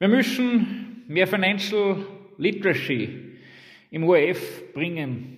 Wir müssen mehr Financial Literacy im ORF bringen.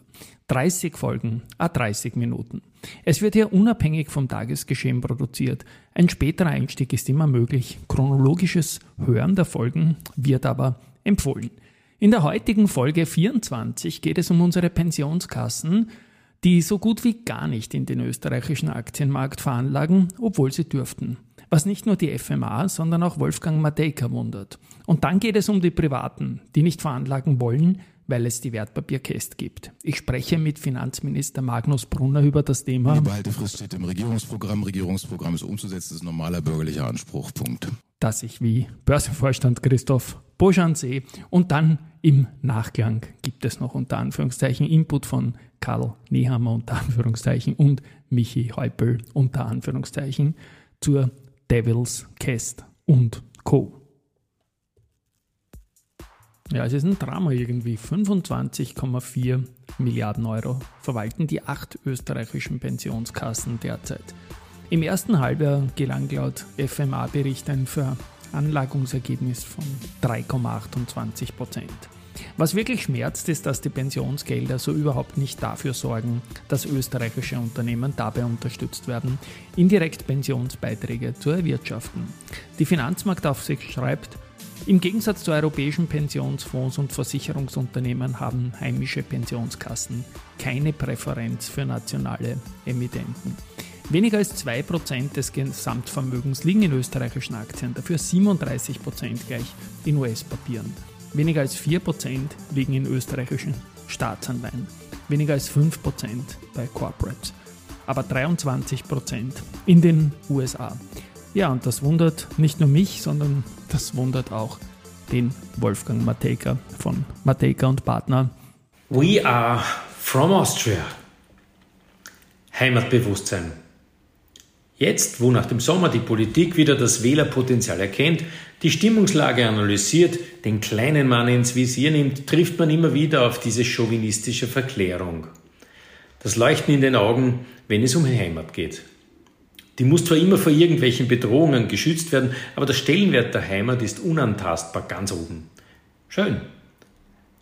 30 Folgen, a 30 Minuten. Es wird hier unabhängig vom Tagesgeschehen produziert. Ein späterer Einstieg ist immer möglich. Chronologisches Hören der Folgen wird aber empfohlen. In der heutigen Folge 24 geht es um unsere Pensionskassen, die so gut wie gar nicht in den österreichischen Aktienmarkt veranlagen, obwohl sie dürften. Was nicht nur die FMA, sondern auch Wolfgang Matejka wundert. Und dann geht es um die Privaten, die nicht veranlagen wollen, weil es die Wertpapierkäst gibt. Ich spreche mit Finanzminister Magnus Brunner über das Thema. Die Behaltefrist steht im Regierungsprogramm. Regierungsprogramm ist umzusetzen, ist normaler bürgerlicher Anspruch. Punkt. Dass ich wie Börsenvorstand Christoph Boschan sehe. Und dann im Nachklang gibt es noch unter Anführungszeichen Input von Karl Nehammer unter Anführungszeichen und Michi Heupel unter Anführungszeichen zur Devil's Cast und Co. Ja, es ist ein Drama irgendwie. 25,4 Milliarden Euro verwalten die acht österreichischen Pensionskassen derzeit. Im ersten Halbjahr gelang laut FMA-Bericht ein Veranlagungsergebnis von 3,28 Prozent. Was wirklich schmerzt, ist, dass die Pensionsgelder so überhaupt nicht dafür sorgen, dass österreichische Unternehmen dabei unterstützt werden, indirekt Pensionsbeiträge zu erwirtschaften. Die Finanzmarktaufsicht schreibt, im Gegensatz zu europäischen Pensionsfonds und Versicherungsunternehmen haben heimische Pensionskassen keine Präferenz für nationale Emittenten. Weniger als 2% des Gesamtvermögens liegen in österreichischen Aktien, dafür 37% gleich in US-Papieren. Weniger als 4% liegen in österreichischen Staatsanleihen. Weniger als 5% bei Corporates. Aber 23% in den USA. Ja, und das wundert nicht nur mich, sondern das wundert auch den Wolfgang Matejka von Matejka und Partner. We are from Austria. Heimatbewusstsein. Jetzt, wo nach dem Sommer die Politik wieder das Wählerpotenzial erkennt, die Stimmungslage analysiert, den kleinen Mann ins Visier nimmt, trifft man immer wieder auf diese chauvinistische Verklärung. Das Leuchten in den Augen, wenn es um Heimat geht. Die muss zwar immer vor irgendwelchen Bedrohungen geschützt werden, aber der Stellenwert der Heimat ist unantastbar ganz oben. Schön.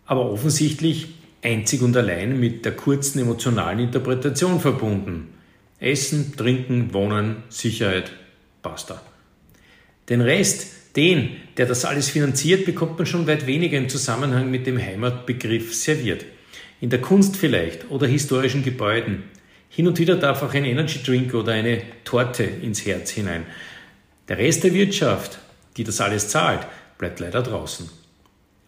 Aber offensichtlich einzig und allein mit der kurzen emotionalen Interpretation verbunden. Essen, Trinken, Wohnen, Sicherheit, basta. Den Rest, den, der das alles finanziert, bekommt man schon weit weniger im Zusammenhang mit dem Heimatbegriff serviert. In der Kunst vielleicht oder historischen Gebäuden, hin und wieder darf auch ein Energy Drink oder eine Torte ins Herz hinein. Der Rest der Wirtschaft, die das alles zahlt, bleibt leider draußen.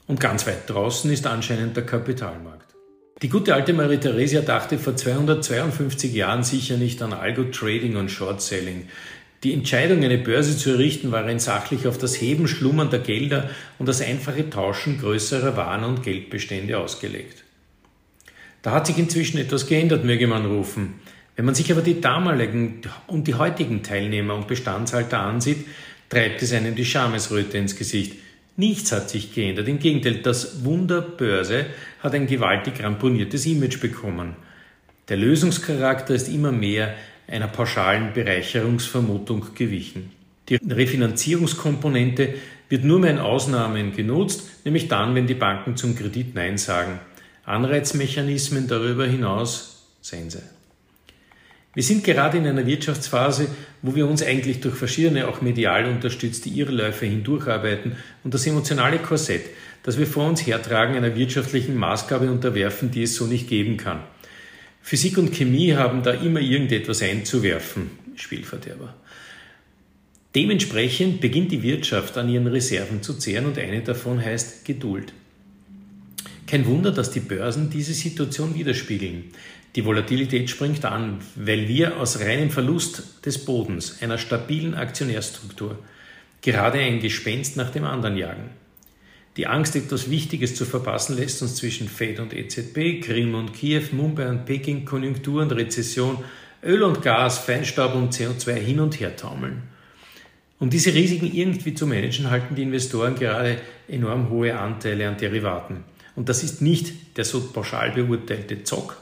Und ganz weit draußen ist anscheinend der Kapitalmarkt. Die gute alte Marie Theresia dachte vor 252 Jahren sicher nicht an Algo-Trading und Short-Selling. Die Entscheidung, eine Börse zu errichten, war rein sachlich auf das Heben schlummernder Gelder und das einfache Tauschen größerer Waren- und Geldbestände ausgelegt. Da hat sich inzwischen etwas geändert, möge man rufen. Wenn man sich aber die damaligen und die heutigen Teilnehmer und Bestandshalter ansieht, treibt es einem die Schamesröte ins Gesicht. Nichts hat sich geändert. Im Gegenteil, das Wunder Börse hat ein gewaltig ramponiertes Image bekommen. Der Lösungscharakter ist immer mehr einer pauschalen Bereicherungsvermutung gewichen. Die Refinanzierungskomponente wird nur mehr in Ausnahmen genutzt, nämlich dann, wenn die Banken zum Kredit Nein sagen. Anreizmechanismen darüber hinaus Sense. Wir sind gerade in einer Wirtschaftsphase, wo wir uns eigentlich durch verschiedene auch medial unterstützte Irrläufe hindurcharbeiten und das emotionale Korsett, das wir vor uns hertragen, einer wirtschaftlichen Maßgabe unterwerfen, die es so nicht geben kann. Physik und Chemie haben da immer irgendetwas einzuwerfen, Spielverderber. Dementsprechend beginnt die Wirtschaft an ihren Reserven zu zehren und eine davon heißt Geduld. Kein Wunder, dass die Börsen diese Situation widerspiegeln. Die Volatilität springt an, weil wir aus reinem Verlust des Bodens, einer stabilen Aktionärstruktur, gerade ein Gespenst nach dem anderen jagen. Die Angst, etwas Wichtiges zu verpassen, lässt uns zwischen Fed und EZB, Krim und Kiew, Mumbai und Peking, Konjunktur und Rezession, Öl und Gas, Feinstaub und CO2 hin und her taumeln. Um diese Risiken irgendwie zu managen, halten die Investoren gerade enorm hohe Anteile an Derivaten. Und das ist nicht der so pauschal beurteilte Zock,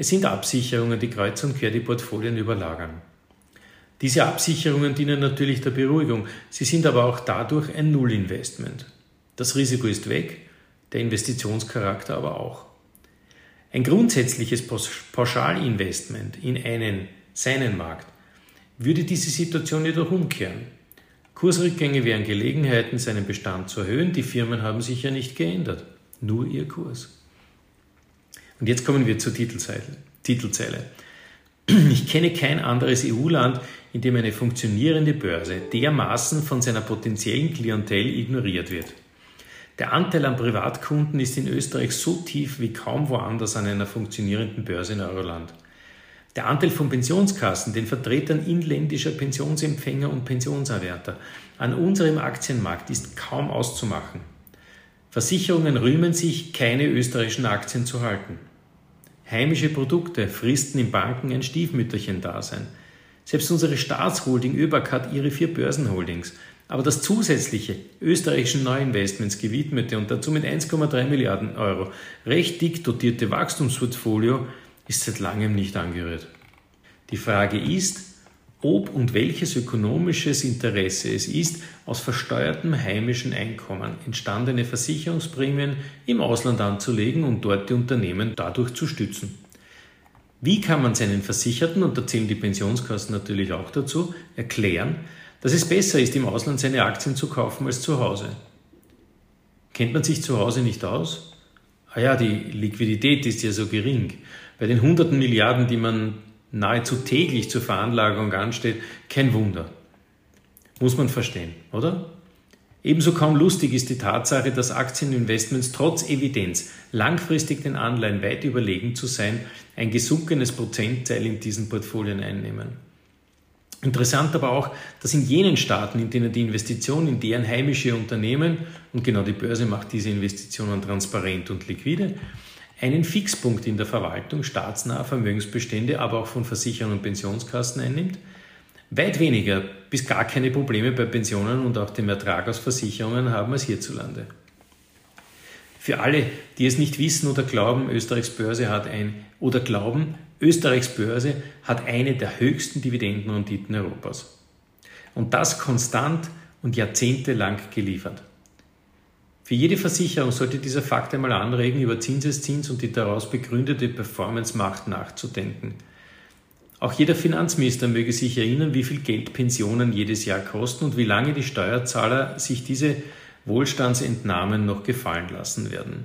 es sind Absicherungen, die kreuz und quer die Portfolien überlagern. Diese Absicherungen dienen natürlich der Beruhigung, sie sind aber auch dadurch ein Nullinvestment. Das Risiko ist weg, der Investitionscharakter aber auch. Ein grundsätzliches Pauschalinvestment in einen, seinen Markt, würde diese Situation jedoch umkehren. Kursrückgänge wären Gelegenheiten, seinen Bestand zu erhöhen. Die Firmen haben sich ja nicht geändert, nur ihr Kurs. Und jetzt kommen wir zur Titelzeile. Ich kenne kein anderes EU-Land, in dem eine funktionierende Börse dermaßen von seiner potenziellen Klientel ignoriert wird. Der Anteil an Privatkunden ist in Österreich so tief wie kaum woanders an einer funktionierenden Börse in Euroland. Der Anteil von Pensionskassen, den Vertretern inländischer Pensionsempfänger und Pensionserwärter an unserem Aktienmarkt ist kaum auszumachen. Versicherungen rühmen sich, keine österreichischen Aktien zu halten. Heimische Produkte fristen in Banken ein Stiefmütterchen-Dasein. Selbst unsere Staatsholding ÖBAG hat ihre vier Börsenholdings. Aber das zusätzliche österreichischen Neuinvestments gewidmete und dazu mit 1,3 Milliarden Euro recht dick dotierte Wachstumsportfolio ist seit langem nicht angerührt. Die Frage ist, ob und welches ökonomisches Interesse es ist, aus versteuertem heimischen Einkommen entstandene Versicherungsprämien im Ausland anzulegen und dort die Unternehmen dadurch zu stützen. Wie kann man seinen Versicherten, und da zählen die Pensionskassen natürlich auch dazu, erklären, dass es besser ist, im Ausland seine Aktien zu kaufen als zu Hause? Kennt man sich zu Hause nicht aus? Ah ja, die Liquidität ist ja so gering. Bei den hunderten Milliarden, die man nahezu täglich zur Veranlagung ansteht, kein Wunder. Muss man verstehen, oder? Ebenso kaum lustig ist die Tatsache, dass Aktieninvestments trotz Evidenz langfristig den Anleihen weit überlegen zu sein, ein gesunkenes Prozentteil in diesen Portfolien einnehmen. Interessant aber auch, dass in jenen Staaten, in denen die Investition in deren heimische Unternehmen, und genau die Börse macht diese Investitionen transparent und liquide, einen Fixpunkt in der Verwaltung staatsnaher Vermögensbestände, aber auch von Versicherern und Pensionskassen einnimmt, weit weniger bis gar keine Probleme bei Pensionen und auch dem Ertrag aus Versicherungen haben als hierzulande. Für alle, die es nicht wissen oder glauben, Österreichs Börse hat ein oder glauben, Österreichs Börse hat eine der höchsten Dividendenrenditen Europas. Und das konstant und jahrzehntelang geliefert. Für jede Versicherung sollte dieser Fakt einmal anregen, über Zinseszins und die daraus begründete Performance-Macht nachzudenken. Auch jeder Finanzminister möge sich erinnern, wie viel Geld Pensionen jedes Jahr kosten und wie lange die Steuerzahler sich diese Wohlstandsentnahmen noch gefallen lassen werden.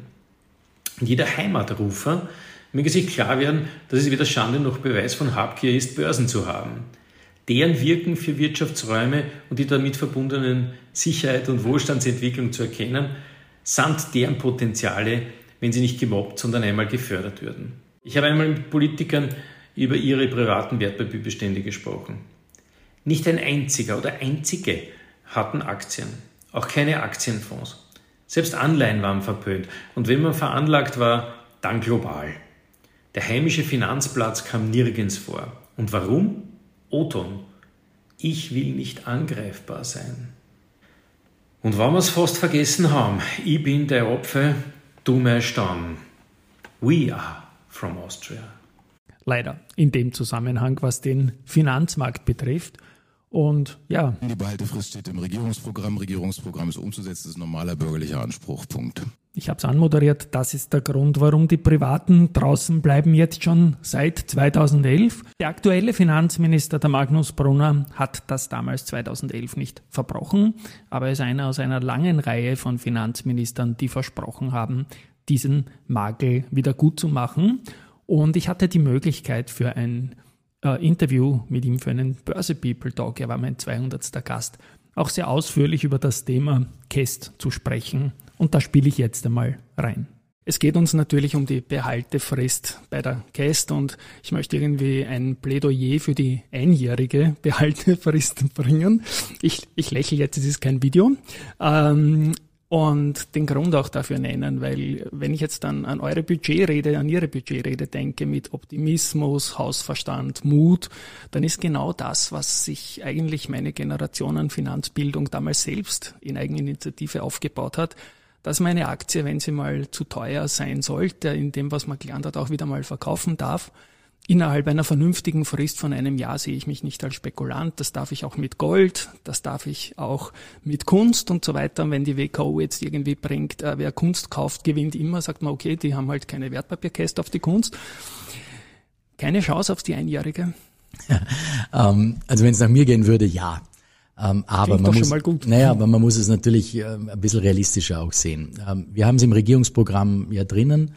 Und jeder Heimatrufer möge sich klar werden, dass es weder Schande noch Beweis von Habgier ist, Börsen zu haben. Deren Wirken für Wirtschaftsräume und die damit verbundenen Sicherheit und Wohlstandsentwicklung zu erkennen, samt deren Potenziale, wenn sie nicht gemobbt, sondern einmal gefördert würden. Ich habe einmal mit Politikern über ihre privaten Wertpapierbestände gesprochen. Nicht ein einziger oder einzige hatten Aktien, auch keine Aktienfonds. Selbst Anleihen waren verpönt und wenn man veranlagt war, dann global. Der heimische Finanzplatz kam nirgends vor. Und warum? Oton. Ich will nicht angreifbar sein. Und wenn wir es fast vergessen haben, ich bin der Opfer, du mein Stamm. We are from Austria. Leider in dem Zusammenhang, was den Finanzmarkt betrifft. Und ja. Die Behaltefrist steht im Regierungsprogramm. Regierungsprogramm ist umzusetzen, ist ein normaler bürgerlicher Anspruch. Punkt. Ich habe es anmoderiert, das ist der Grund, warum die Privaten draußen bleiben jetzt schon seit 2011. Der aktuelle Finanzminister, der Magnus Brunner, hat das damals 2011 nicht verbrochen, aber er ist einer aus einer langen Reihe von Finanzministern, die versprochen haben, diesen Makel wieder gut zu machen. Und ich hatte die Möglichkeit für ein äh, Interview mit ihm für einen Börse People Talk, er war mein 200. Gast, auch sehr ausführlich über das Thema Kest zu sprechen. Und da spiele ich jetzt einmal rein. Es geht uns natürlich um die Behaltefrist bei der Cast und ich möchte irgendwie ein Plädoyer für die einjährige Behaltefrist bringen. Ich, ich lächle jetzt, es ist kein Video. Ähm, und den Grund auch dafür nennen, weil wenn ich jetzt dann an eure Budgetrede, an ihre Budgetrede denke mit Optimismus, Hausverstand, Mut, dann ist genau das, was sich eigentlich meine Generation an Finanzbildung damals selbst in Eigeninitiative aufgebaut hat, dass meine Aktie, wenn sie mal zu teuer sein sollte, in dem, was man gelernt hat, auch wieder mal verkaufen darf Innerhalb einer vernünftigen Frist von einem Jahr sehe ich mich nicht als Spekulant. Das darf ich auch mit Gold, das darf ich auch mit Kunst und so weiter. Und wenn die WKO jetzt irgendwie bringt, äh, wer Kunst kauft, gewinnt immer, sagt man, okay, die haben halt keine Wertpapierkäste auf die Kunst. Keine Chance auf die Einjährige. ähm, also wenn es nach mir gehen würde, ja. Ähm, aber man muss, naja, aber man muss es natürlich äh, ein bisschen realistischer auch sehen. Ähm, wir haben es im Regierungsprogramm ja drinnen.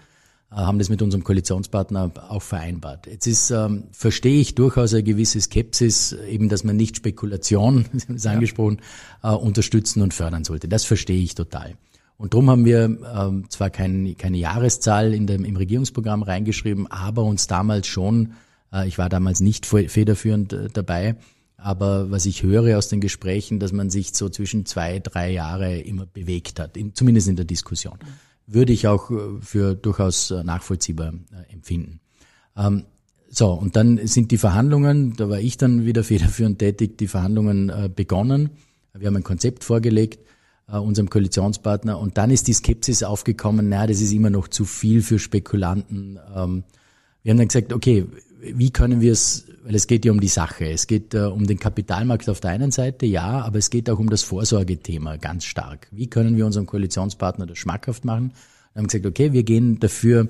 Äh, haben das mit unserem Koalitionspartner auch vereinbart. Jetzt ist, ähm, verstehe ich durchaus eine gewisse Skepsis, eben, dass man nicht Spekulation, Sie haben es ja. angesprochen, äh, unterstützen und fördern sollte. Das verstehe ich total. Und darum haben wir ähm, zwar kein, keine Jahreszahl in dem, im Regierungsprogramm reingeschrieben, aber uns damals schon, äh, ich war damals nicht federführend äh, dabei, aber was ich höre aus den Gesprächen, dass man sich so zwischen zwei, drei Jahre immer bewegt hat, in, zumindest in der Diskussion würde ich auch äh, für durchaus äh, nachvollziehbar äh, empfinden. Ähm, so, und dann sind die Verhandlungen, da war ich dann wieder federführend tätig, die Verhandlungen begonnen. Wir haben ein Konzept vorgelegt, unserem Koalitionspartner, und dann ist die Skepsis aufgekommen, naja, das ist immer noch zu viel für Spekulanten. Ähm, wir haben dann gesagt, okay, wie können wir es, weil es geht ja um die Sache, es geht äh, um den Kapitalmarkt auf der einen Seite, ja, aber es geht auch um das Vorsorgethema ganz stark. Wie können wir unserem Koalitionspartner das schmackhaft machen? Wir haben gesagt, okay, wir gehen dafür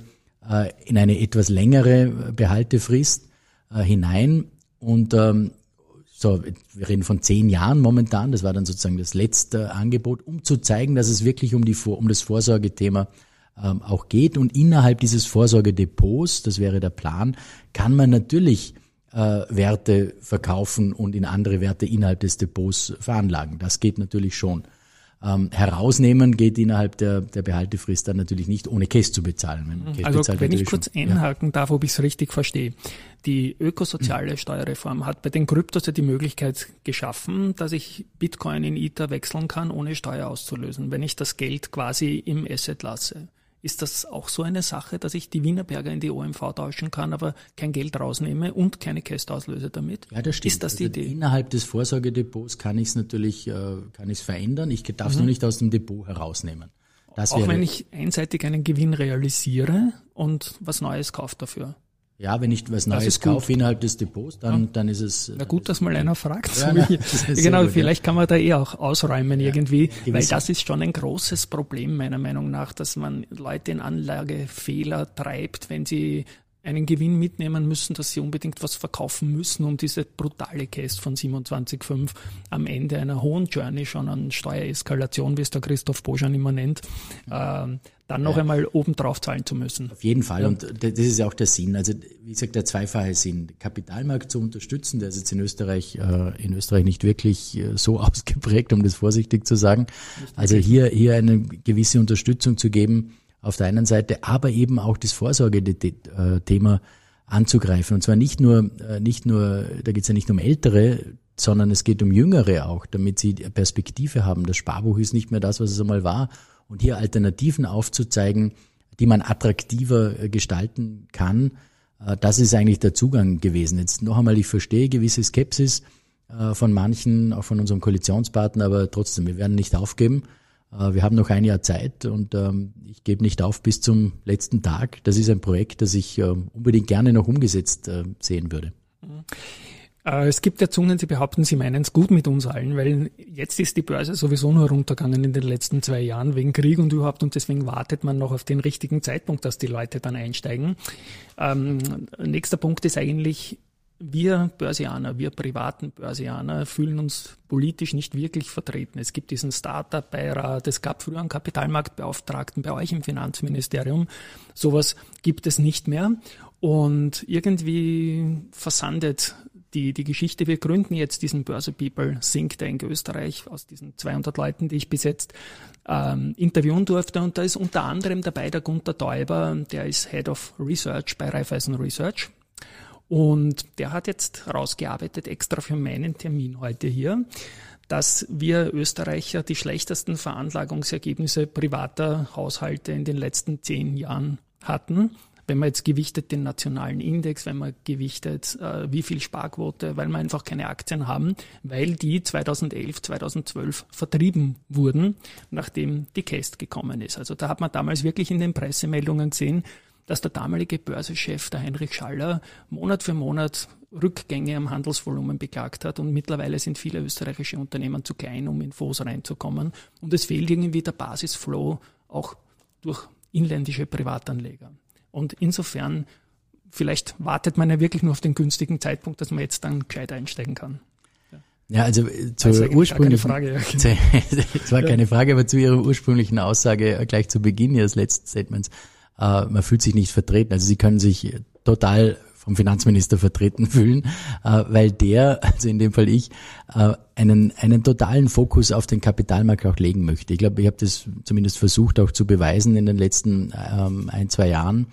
äh, in eine etwas längere Behaltefrist äh, hinein und ähm, so, wir reden von zehn Jahren momentan, das war dann sozusagen das letzte Angebot, um zu zeigen, dass es wirklich um, die, um das Vorsorgethema ähm, auch geht. Und innerhalb dieses Vorsorgedepots, das wäre der Plan, kann man natürlich äh, Werte verkaufen und in andere Werte innerhalb des Depots veranlagen. Das geht natürlich schon. Ähm, herausnehmen geht innerhalb der, der Behaltefrist dann natürlich nicht, ohne Cash zu bezahlen. Wenn also bezahlt, wenn ich kurz einhaken ja. darf, ob ich es richtig verstehe. Die ökosoziale mhm. Steuerreform hat bei den Kryptos ja die Möglichkeit geschaffen, dass ich Bitcoin in Ether wechseln kann, ohne Steuer auszulösen, wenn ich das Geld quasi im Asset lasse. Ist das auch so eine Sache, dass ich die Wienerberger in die OMV tauschen kann, aber kein Geld rausnehme und keine Käste auslöse damit? Ja, das stimmt. Ist das die also Idee? Innerhalb des Vorsorgedepots kann ich es natürlich, äh, kann ich es verändern. Ich darf es mhm. nur nicht aus dem Depot herausnehmen. Das auch wenn ich einseitig einen Gewinn realisiere und was Neues kaufe dafür. Ja, wenn ich was Neues kaufe innerhalb des Depots, dann, ja. dann ist es. Na gut, dass mal einer fragt. Ja, na, genau, gut, vielleicht ja. kann man da eh auch ausräumen irgendwie, weil das ist schon ein großes Problem meiner Meinung nach, dass man Leute in Anlagefehler treibt, wenn sie einen Gewinn mitnehmen müssen, dass sie unbedingt was verkaufen müssen, um diese brutale Case von 27,5 am Ende einer hohen Journey schon an Steuereskalation, wie es der Christoph Boschan immer nennt, äh, dann noch ja. einmal obendrauf zahlen zu müssen. Auf jeden Fall. Und das ist ja auch der Sinn. Also, wie gesagt, der zweifache Sinn, Kapitalmarkt zu unterstützen, der ist jetzt in Österreich, äh, in Österreich nicht wirklich äh, so ausgeprägt, um das vorsichtig zu sagen. Also hier, hier eine gewisse Unterstützung zu geben, auf der einen Seite, aber eben auch das Vorsorgethema anzugreifen. Und zwar nicht nur, äh, nicht nur, da geht es ja nicht um Ältere, sondern es geht um Jüngere auch, damit sie Perspektive haben. Das Sparbuch ist nicht mehr das, was es einmal war. Und hier Alternativen aufzuzeigen, die man attraktiver äh, gestalten kann, äh, das ist eigentlich der Zugang gewesen. Jetzt noch einmal, ich verstehe gewisse Skepsis von manchen, auch von unserem Koalitionspartner, aber trotzdem, wir werden nicht aufgeben. Äh, wir haben noch ein Jahr Zeit und ähm, ich gebe nicht auf bis zum letzten Tag. Das ist ein Projekt, das ich ähm, unbedingt gerne noch umgesetzt äh, sehen würde. Äh, es gibt ja Zungen, die behaupten, sie meinen es gut mit uns allen, weil jetzt ist die Börse sowieso nur runtergegangen in den letzten zwei Jahren wegen Krieg und überhaupt und deswegen wartet man noch auf den richtigen Zeitpunkt, dass die Leute dann einsteigen. Ähm, nächster Punkt ist eigentlich, wir Börsianer, wir privaten Börsianer fühlen uns politisch nicht wirklich vertreten. Es gibt diesen Startup-Beirat, es gab früher einen Kapitalmarktbeauftragten bei euch im Finanzministerium. Sowas gibt es nicht mehr. Und irgendwie versandet die, die Geschichte. Wir gründen jetzt diesen Börse People Think Tank Österreich aus diesen 200 Leuten, die ich bis jetzt ähm, interviewen durfte. Und da ist unter anderem dabei der Gunther Teuber, der ist Head of Research bei Raiffeisen Research. Und der hat jetzt rausgearbeitet, extra für meinen Termin heute hier, dass wir Österreicher die schlechtesten Veranlagungsergebnisse privater Haushalte in den letzten zehn Jahren hatten. Wenn man jetzt gewichtet den nationalen Index, wenn man gewichtet, äh, wie viel Sparquote, weil wir einfach keine Aktien haben, weil die 2011, 2012 vertrieben wurden, nachdem die Cast gekommen ist. Also da hat man damals wirklich in den Pressemeldungen gesehen, dass der damalige Börsechef, der Heinrich Schaller, Monat für Monat Rückgänge am Handelsvolumen beklagt hat und mittlerweile sind viele österreichische Unternehmen zu klein, um in Fonds reinzukommen und es fehlt irgendwie der Basisflow auch durch inländische Privatanleger. Und insofern, vielleicht wartet man ja wirklich nur auf den günstigen Zeitpunkt, dass man jetzt dann gescheit einsteigen kann. Ja, also äh, zur also ursprünglichen Frage. Ja. Es war keine Frage, aber zu Ihrer ursprünglichen Aussage äh, gleich zu Beginn Ihres letzten Statements äh, man fühlt sich nicht vertreten. Also sie können sich total vom Finanzminister vertreten fühlen, äh, weil der, also in dem Fall ich, äh, einen, einen totalen Fokus auf den Kapitalmarkt auch legen möchte. Ich glaube, ich habe das zumindest versucht auch zu beweisen in den letzten ähm, ein, zwei Jahren.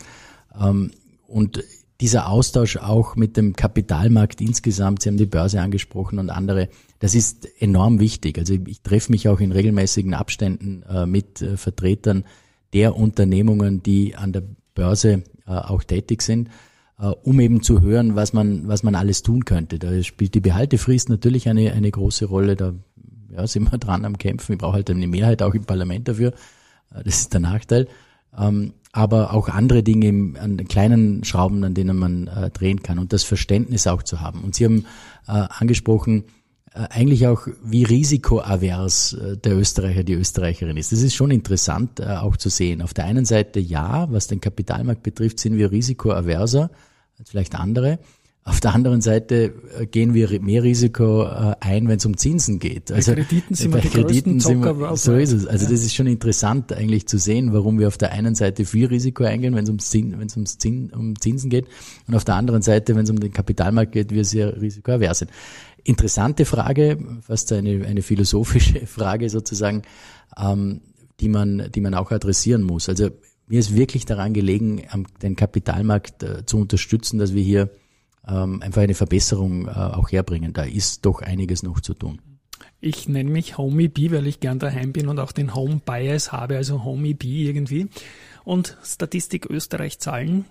Ähm, und dieser Austausch auch mit dem Kapitalmarkt insgesamt, Sie haben die Börse angesprochen und andere, das ist enorm wichtig. Also ich treffe mich auch in regelmäßigen Abständen äh, mit äh, Vertretern der Unternehmungen, die an der Börse äh, auch tätig sind, äh, um eben zu hören, was man, was man alles tun könnte. Da spielt die Behaltefrist natürlich eine, eine große Rolle. Da ja, sind wir dran am Kämpfen. Ich brauche halt eine Mehrheit auch im Parlament dafür. Äh, das ist der Nachteil. Ähm, aber auch andere Dinge im, an kleinen Schrauben, an denen man drehen kann und das Verständnis auch zu haben. Und Sie haben angesprochen, eigentlich auch, wie risikoavers äh, der Österreicher, die Österreicherin ist. Das ist schon interessant äh, auch zu sehen. Auf der einen Seite ja, was den Kapitalmarkt betrifft, sind wir risikoaverser als vielleicht andere. Auf der anderen Seite gehen wir mehr Risiko ein, wenn es um Zinsen geht. Also bei Krediten sind bei wir Krediten sind wir, so ist es. Also ja. das ist schon interessant eigentlich zu sehen, warum wir auf der einen Seite viel Risiko eingehen, wenn es ums, Zin, ums Zin, um Zinsen geht, und auf der anderen Seite, wenn es um den Kapitalmarkt geht, wir sehr risikoavers sind. Interessante Frage, fast eine, eine philosophische Frage sozusagen, ähm, die, man, die man auch adressieren muss. Also mir ist wirklich daran gelegen, den Kapitalmarkt äh, zu unterstützen, dass wir hier ähm, einfach eine Verbesserung äh, auch herbringen. Da ist doch einiges noch zu tun. Ich nenne mich Homie B, weil ich gern daheim bin und auch den Home Bias habe, also Homie B irgendwie. Und Statistik Österreich Zahlen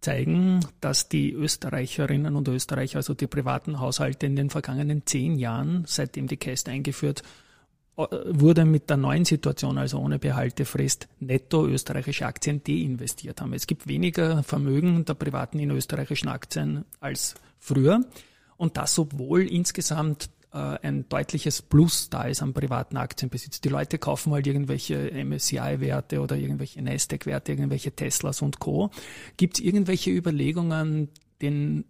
zeigen, dass die Österreicherinnen und Österreicher, also die privaten Haushalte in den vergangenen zehn Jahren, seitdem die Käst eingeführt wurde mit der neuen Situation, also ohne Behaltefrist, netto österreichische Aktien deinvestiert haben. Es gibt weniger Vermögen der Privaten in österreichischen Aktien als früher. Und das, obwohl insgesamt äh, ein deutliches Plus da ist am privaten Aktienbesitz. Die Leute kaufen halt irgendwelche MSCI-Werte oder irgendwelche Nasdaq-Werte, irgendwelche Teslas und Co. Gibt es irgendwelche Überlegungen, den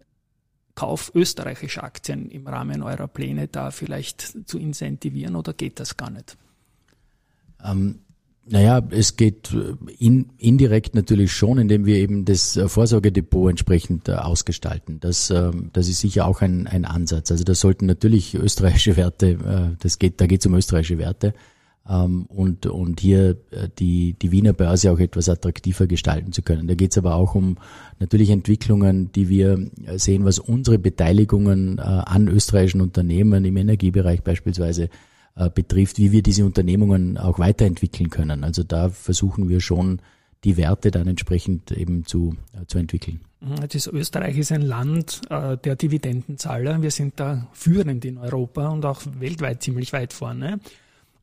Kauf österreichischer Aktien im Rahmen eurer Pläne da vielleicht zu incentivieren oder geht das gar nicht? Ähm, naja, es geht äh, in, indirekt natürlich schon, indem wir eben das äh, Vorsorgedepot entsprechend äh, ausgestalten. Das, ähm, das ist sicher auch ein, ein Ansatz. Also da sollten natürlich österreichische Werte, das geht, da geht es um österreichische Werte und, und hier die, die Wiener Börse auch etwas attraktiver gestalten zu können. Da geht es aber auch um natürlich Entwicklungen, die wir sehen, was unsere Beteiligungen an österreichischen Unternehmen im Energiebereich beispielsweise äh, betrifft, wie wir diese Unternehmungen auch weiterentwickeln können. Also da versuchen wir schon, die Werte dann entsprechend eben zu, äh, zu entwickeln. Mhm, das Österreich ist ein Land äh, der Dividendenzahler. Wir sind da führend in Europa und auch weltweit ziemlich weit vorne.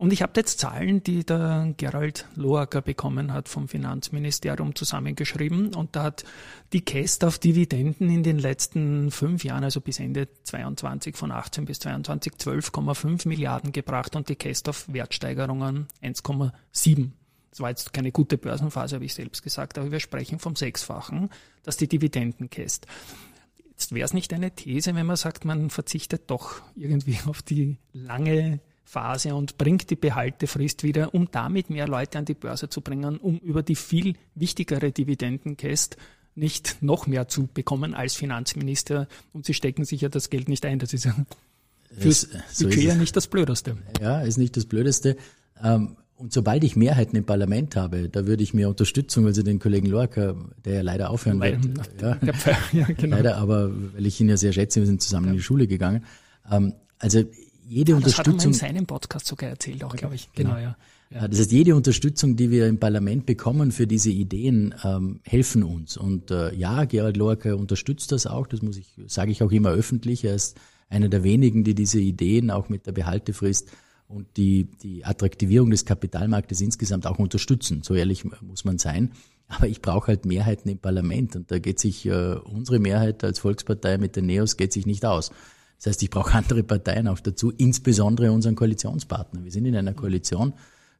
Und ich habe jetzt Zahlen, die der Gerald Loacker bekommen hat vom Finanzministerium zusammengeschrieben. Und da hat die Käst auf Dividenden in den letzten fünf Jahren, also bis Ende 22, von 18 bis 22, 12,5 Milliarden gebracht und die Käst auf Wertsteigerungen 1,7. Das war jetzt keine gute Börsenphase, habe ich selbst gesagt, aber wir sprechen vom Sechsfachen, dass die Dividenden käst. Jetzt wäre es nicht eine These, wenn man sagt, man verzichtet doch irgendwie auf die lange Phase und bringt die Behaltefrist wieder, um damit mehr Leute an die Börse zu bringen, um über die viel wichtigere Dividendenkäst nicht noch mehr zu bekommen als Finanzminister und sie stecken sich ja das Geld nicht ein. Das ist ja fürs so Budget ja nicht das Blödeste. Ja, ist nicht das Blödeste. Ähm, und sobald ich Mehrheiten im Parlament habe, da würde ich mir Unterstützung, also den Kollegen Lorca, der ja leider aufhören leider, wird, ja, ja, genau. leider, aber weil ich ihn ja sehr schätze, wir sind zusammen ja. in die Schule gegangen. Ähm, also jede ah, Unterstützung. Das hat er in seinem Podcast sogar erzählt, auch, glaube ich. Genau, genau ja. ja. Das heißt, jede Unterstützung, die wir im Parlament bekommen für diese Ideen, ähm, helfen uns. Und äh, ja, Gerald Lorca unterstützt das auch. Das muss ich, sage ich auch immer öffentlich. Er ist einer der wenigen, die diese Ideen auch mit der Behaltefrist und die, die Attraktivierung des Kapitalmarktes insgesamt auch unterstützen. So ehrlich muss man sein. Aber ich brauche halt Mehrheiten im Parlament und da geht sich äh, unsere Mehrheit als Volkspartei mit den Neos geht sich nicht aus. Das heißt, ich brauche andere Parteien auch dazu, insbesondere unseren Koalitionspartner. Wir sind in einer Koalition,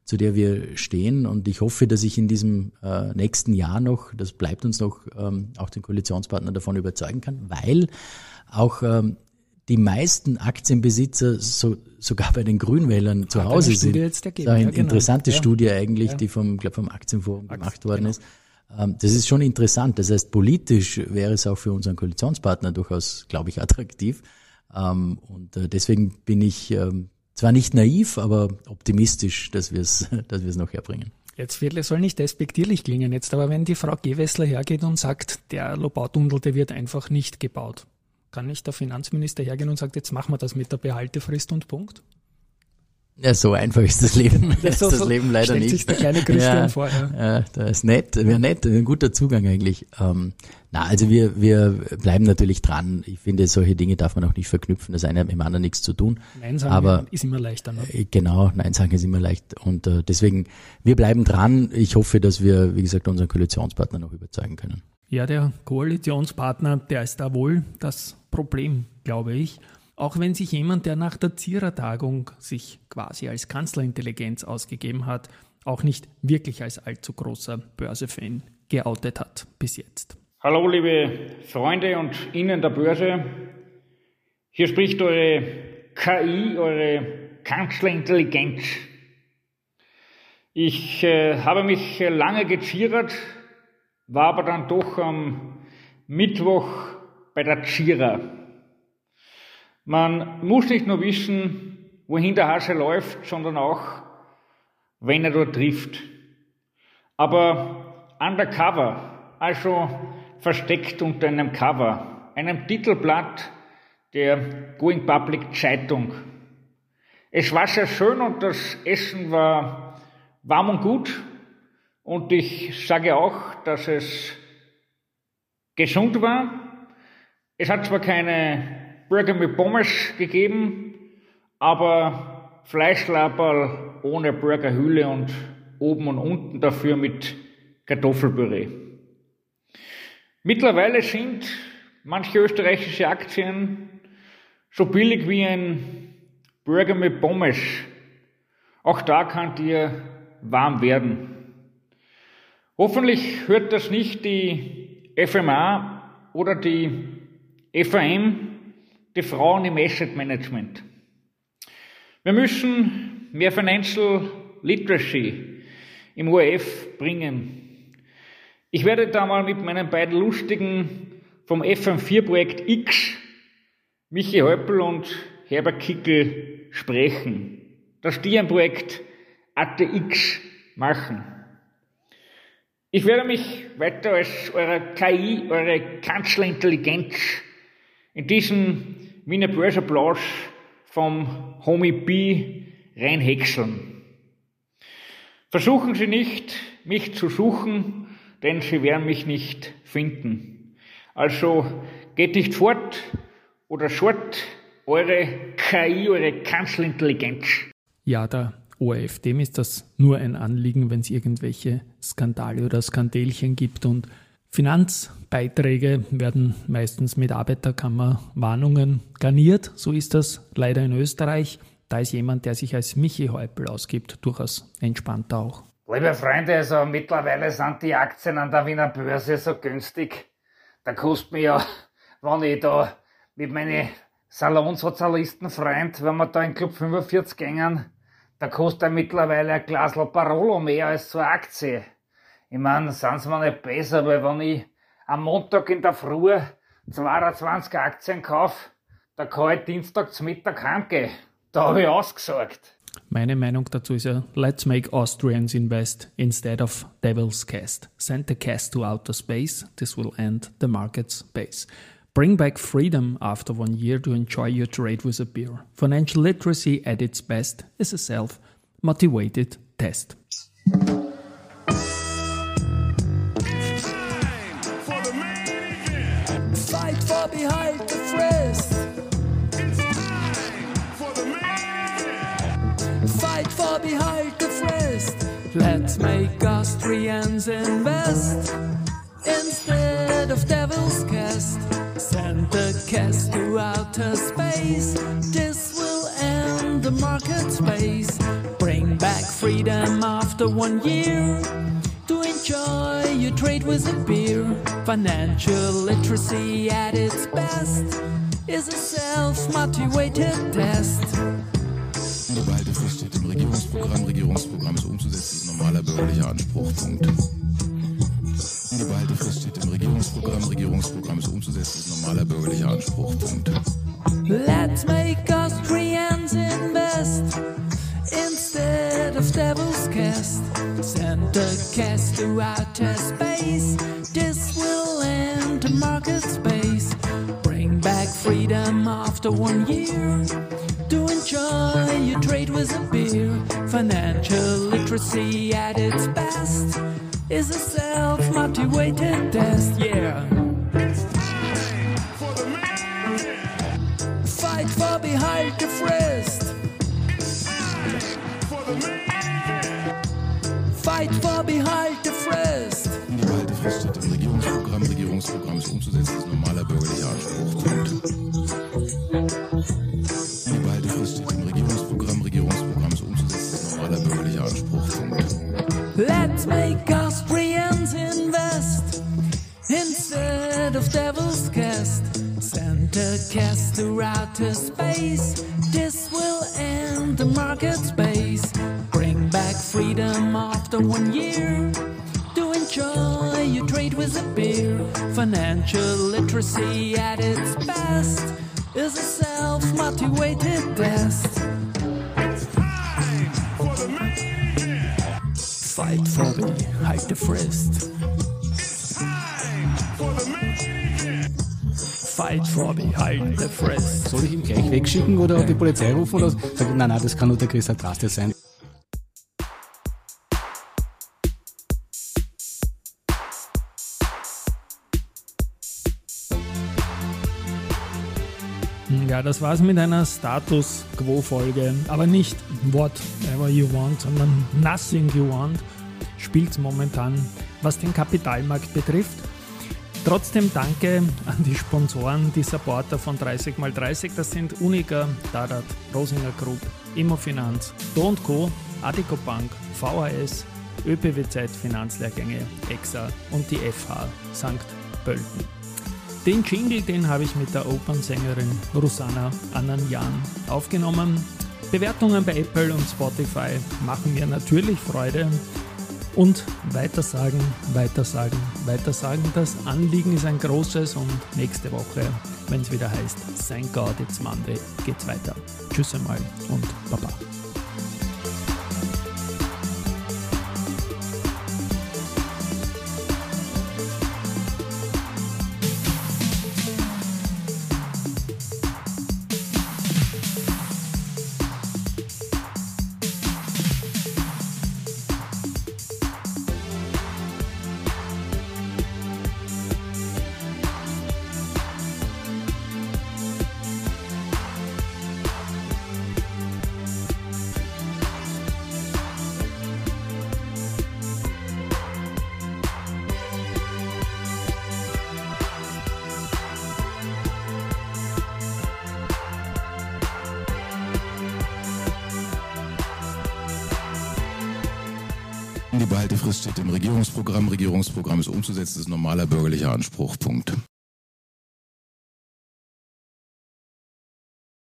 zu der wir stehen und ich hoffe, dass ich in diesem äh, nächsten Jahr noch, das bleibt uns noch, ähm, auch den Koalitionspartner davon überzeugen kann, weil auch ähm, die meisten Aktienbesitzer so, sogar bei den Grünwählern zu Hause sind. Jetzt ergeben. Das ist eine ja, genau. interessante ja. Studie eigentlich, ja. die vom, glaub, vom Aktienforum Aktien, gemacht worden genau. ist. Ähm, das ist schon interessant. Das heißt, politisch wäre es auch für unseren Koalitionspartner durchaus, glaube ich, attraktiv, ähm, und äh, deswegen bin ich ähm, zwar nicht naiv, aber optimistisch, dass wir es dass noch herbringen. Jetzt wird, soll nicht despektierlich klingen jetzt, aber wenn die Frau Gewessler hergeht und sagt, der Lobautunnel, der wird einfach nicht gebaut, kann nicht der Finanzminister hergehen und sagt, jetzt machen wir das mit der Behaltefrist und Punkt? Ja, so einfach ist das Leben. Das ist das Leben leider nicht. Sich der kleine Christian ja, vor. Ja. ja, das ist nett, wäre nett, ein guter Zugang eigentlich. Ähm, na, also wir, wir bleiben natürlich dran. Ich finde, solche Dinge darf man auch nicht verknüpfen. Das eine hat mit dem anderen nichts zu tun. Nein sagen Aber, ist immer leichter. Ne? Äh, genau, Nein sagen ist immer leicht. Und äh, deswegen, wir bleiben dran. Ich hoffe, dass wir, wie gesagt, unseren Koalitionspartner noch überzeugen können. Ja, der Koalitionspartner, der ist da wohl das Problem, glaube ich. Auch wenn sich jemand, der nach der Zierer-Tagung sich quasi als Kanzlerintelligenz ausgegeben hat, auch nicht wirklich als allzu großer Börsefan geoutet hat bis jetzt. Hallo liebe Freunde und Ihnen der Börse. Hier spricht eure KI, eure Kanzlerintelligenz. Ich äh, habe mich lange geziert, war aber dann doch am Mittwoch bei der Zierer. Man muss nicht nur wissen, wohin der Hase läuft, sondern auch, wenn er dort trifft. Aber undercover, also versteckt unter einem Cover, einem Titelblatt der Going Public Zeitung. Es war sehr schön und das Essen war warm und gut. Und ich sage auch, dass es gesund war. Es hat zwar keine Burger mit Pommes gegeben, aber Fleischlaberl ohne Burgerhülle und oben und unten dafür mit Kartoffelpüree. Mittlerweile sind manche österreichische Aktien so billig wie ein Burger mit Pommes. Auch da kann dir warm werden. Hoffentlich hört das nicht die FMA oder die FAM, die Frauen im Asset Management. Wir müssen mehr Financial Literacy im ORF bringen. Ich werde da mal mit meinen beiden Lustigen vom FM4-Projekt X, Michi Häupl und Herbert Kickel, sprechen, dass die ein Projekt ATX machen. Ich werde mich weiter als eure KI, eure Kanzlerintelligenz in diesen Wiener Börseplausch vom Homie B reinhäckseln. Versuchen Sie nicht, mich zu suchen, denn Sie werden mich nicht finden. Also geht nicht fort oder short eure KI, eure Kanzlerintelligenz. Ja, der ORF. Dem ist das nur ein Anliegen, wenn es irgendwelche Skandale oder Skandelchen gibt und Finanzbeiträge werden meistens mit Arbeiterkammerwarnungen garniert. So ist das leider in Österreich. Da ist jemand, der sich als Michi Häupl ausgibt, durchaus entspannter auch. Liebe Freunde, also mittlerweile sind die Aktien an der Wiener Börse so günstig. Da kostet mir ja, wenn ich da mit meinen Salonsozialistenfreund, wenn wir da in Club 45 gängen, da kostet mittlerweile ein Glas Parolo mehr als so eine Aktie. Ich meine, sind sie mir nicht besser, weil wenn ich am Montag in der Früh 22 Aktien kaufe, da kann ich Dienstag zum Mittag heimgehen. Da habe ich ausgesorgt. Meine Meinung dazu ist ja, let's make Austrians invest instead of devil's cast. Send the cast to outer space, this will end the market's base. Bring back freedom after one year to enjoy your trade with a beer. Financial literacy at its best is a self-motivated test. Make Austrians invest instead of devil's cast. Send the cast to outer space. This will end the market space. Bring back freedom after one year to enjoy your trade with a beer. Financial literacy at its best is a self-motivated test. Geballte Frist steht im Regierungsprogramm. Regierungsprogramm ist umzusetzen, ist normaler bürgerlicher Anspruch. Punkt. Geballte Frist steht im Regierungsprogramm. Regierungsprogramm ist umzusetzen, ist normaler bürgerlicher Anspruch. Punkt. Let's make Austrians invest instead of devil's cast. Send a cast to outer space. This will end the market space. Bring back freedom after one year. To enjoy your trade with a beer. Financial literacy at its best is a self motivated test. Yeah. Fight for behind the frist. Fight for behind the frist. Geballte Frist steht im Regierungsprogramm. Regierungsprogramm ist umzusetzen, ist normaler bürgerlicher Anspruch. Steht im Regierungsprogramm. Regierungsprogramm ist umzusetzen, ist normaler bürgerlicher Anspruch. Let's make Austrians invest instead of devil's cast. Send a cast to outer space. This will end the market space. Bring back freedom after one year. To enjoy your trade with a beer. Financial literacy at its best is a self motivated test. Fight for the halt the frist. Fight for the halt the frist. Soll ich ihn gleich wegschicken oder die Polizei rufen oder sagen, nein, nein, das kann nur der Chris Adraste sein. Ja, das war's mit einer Status Quo-Folge. Aber nicht Whatever You Want, sondern Nothing You Want spielt momentan, was den Kapitalmarkt betrifft. Trotzdem danke an die Sponsoren, die Supporter von 30x30. Das sind Unica, Dadat, Rosinger Group, Immofinanz, Do Co., Adico Bank, VHS, ÖPW Zeit Finanzlehrgänge, EXA und die FH St. Pölten. Den Jingle, den habe ich mit der Opernsängerin Rosanna Ananjan aufgenommen. Bewertungen bei Apple und Spotify machen mir natürlich Freude. Und weitersagen, weitersagen, weitersagen. Das Anliegen ist ein großes und nächste Woche, wenn es wieder heißt, Thank God it's Monday, geht's weiter. Tschüss einmal und Baba. Behaltefrist steht im Regierungsprogramm. Regierungsprogramm ist umzusetzen, ist normaler bürgerlicher Anspruch. Punkt.